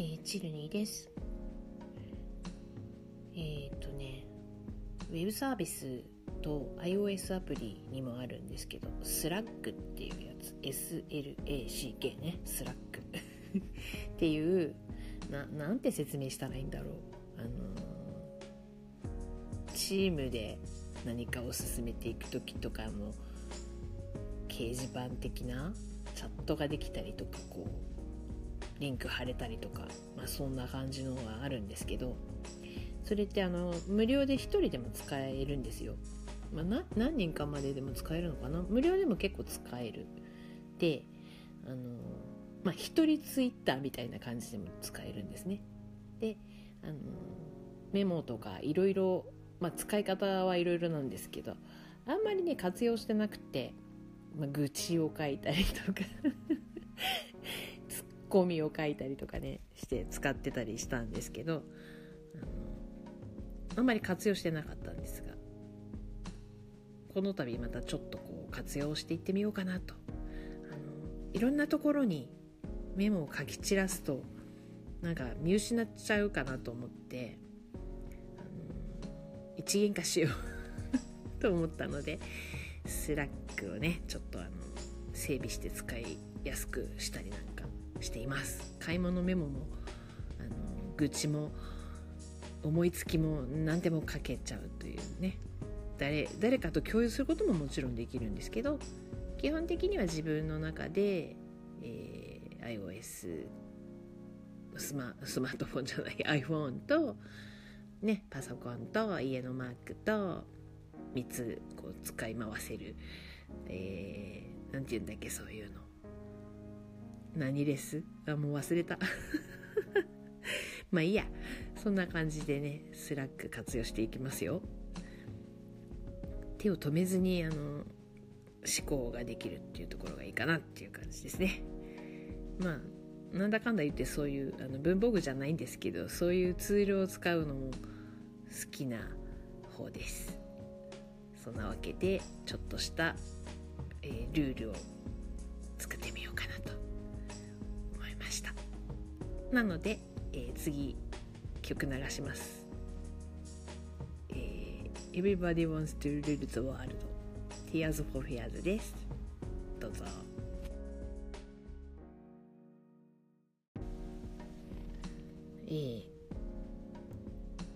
えー、チルニーです。えーっとね、ウェブサービスと iOS アプリにもあるんですけど、Slack っていうやつ、SLACK ね、Slack っていう、な、なんて説明したらいいんだろう。あのーチームで何かを進めていく時とかの掲示板的なチャットができたりとかこうリンク貼れたりとか、まあ、そんな感じのがあるんですけどそれってあの無料で1人でも使えるんですよ、まあ、何人かまででも使えるのかな？無料でも結構使える。であのまあ一人ツイッターみたいな感じでも使えるんですね。であのメモとかいろいろ使い方はいろいろなんですけどあんまりね活用してなくて、まあ、愚痴を書いたりとか。ツッコミを書いたりとかねして使ってたりしたんですけどあんまり活用してなかったんですがこの度またちょっとこう活用していってみようかなと。あのいろんなところにメモを書き散らすとなんか見失っちゃうかなと思って一元化しよう と思ったのでスラックをねちょっとあの整備して使いやすくしたりなんかしています。買い物メモもあの愚痴も思いつきも何でも書けちゃうというね。誰誰かと共有することももちろんできるんですけど基本的には自分の中で、えー iOS スマスマートフォンじゃない iPhone と、ね、パソコンと家のマークと3つこう使い回せる、えー、なんて言うんだっけそういうの。何レス？あもう忘れた。まあいいや。そんな感じでねスラック活用していきますよ。手を止めずにあの思考ができるっていうところがいいかなっていう感じですね。まあなんだかんだ言ってそういうあの文房具じゃないんですけどそういうツールを使うのも好きな方です。そんなわけでちょっとした、えールールをなので、えー次曲流します、えー Everybody wants to rule the world Tears for Fears ですどうぞえー、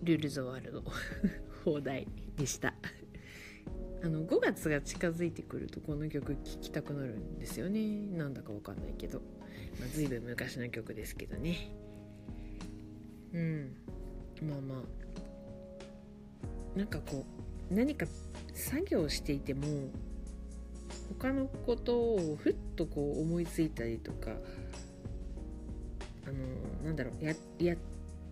ルール・ザ・ワールド放題でしたあの5月が近づいてくるとこの曲聴きたくなるんですよね。なんだかわかんないけど、まあ、随分昔の曲ですけどね。うん。まあまあ。なんかこう何か作業していても他のことをふっとこう思いついたりとかあのなんだろうややっ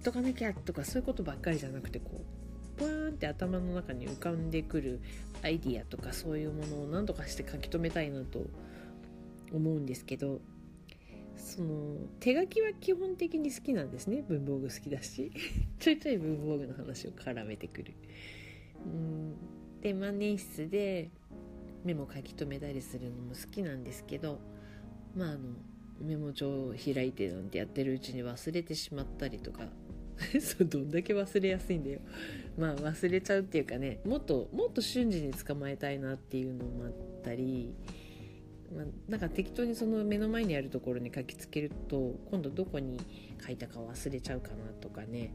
とかなきゃとかそういうことばっかりじゃなくてこうバーンって頭の中に浮かんでくるアイディアとかそういうものを何とかして書き留めたいなと思うんですけどその手書きは基本的に好きなんですね文房具好きだし ちょいちょい文房具の話を絡めてくる。うんで万年筆でメモ書き留めたりするのも好きなんですけどまああのメモ帳を開いてなんてやってるうちに忘れてしまったりとか そうどんだけ忘れやすいんだよ。まあ忘れちゃうっていうかねもっともっと瞬時に捕まえたいなっていうのもあったり、まあ、なんか適当にその目の前にあるところに書きつけると今度どこに書いたか忘れちゃうかなとかね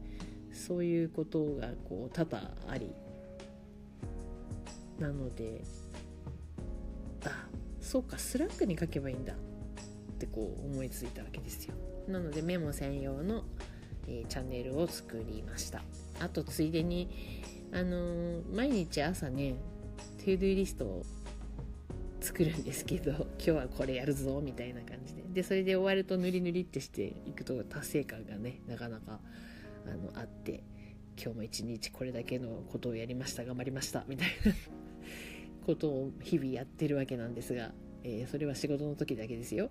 そういうことがこう多々あり。なのであそうかスラックに書けばいいんだってこう思いついたわけですよ。なのでメモ専用の、えチャンネルを作りました。あとついでにあの毎日朝ねトゥードゥーリストを作るんですけど 今日はこれやるぞみたいな感じで。でそれで終わると塗り塗りってしていくと達成感がねなかなかあのあって今日も一日これだけのことをやりました頑張りましたみたいな。ことを日々やってるわけなんですが、えーそれは仕事の時だけですよ。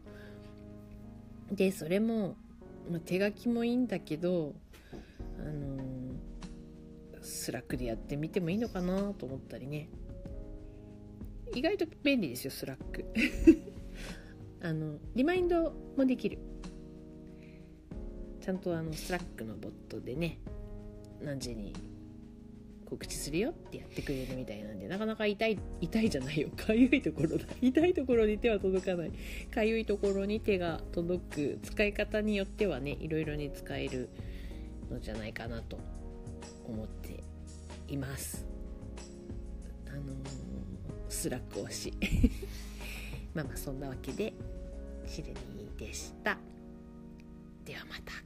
でそれも、まあ、手書きもいいんだけどあのースラックでやってみてもいいのかなと思ったりね。意外と便利ですよスラック。あのリマインドもできる。ちゃんとあのスラックのボットでね何時に告知するよってやってくれるみたいなんでなかなか痛い痛いじゃないよ。かゆいところだ。痛いところに手は届かない。かゆいところに手が届く使い方によってはねいろいろに使えるのじゃないかなと思っています。あのー、スラック推し。まあまあそんなわけでシルニーでした。ではまた。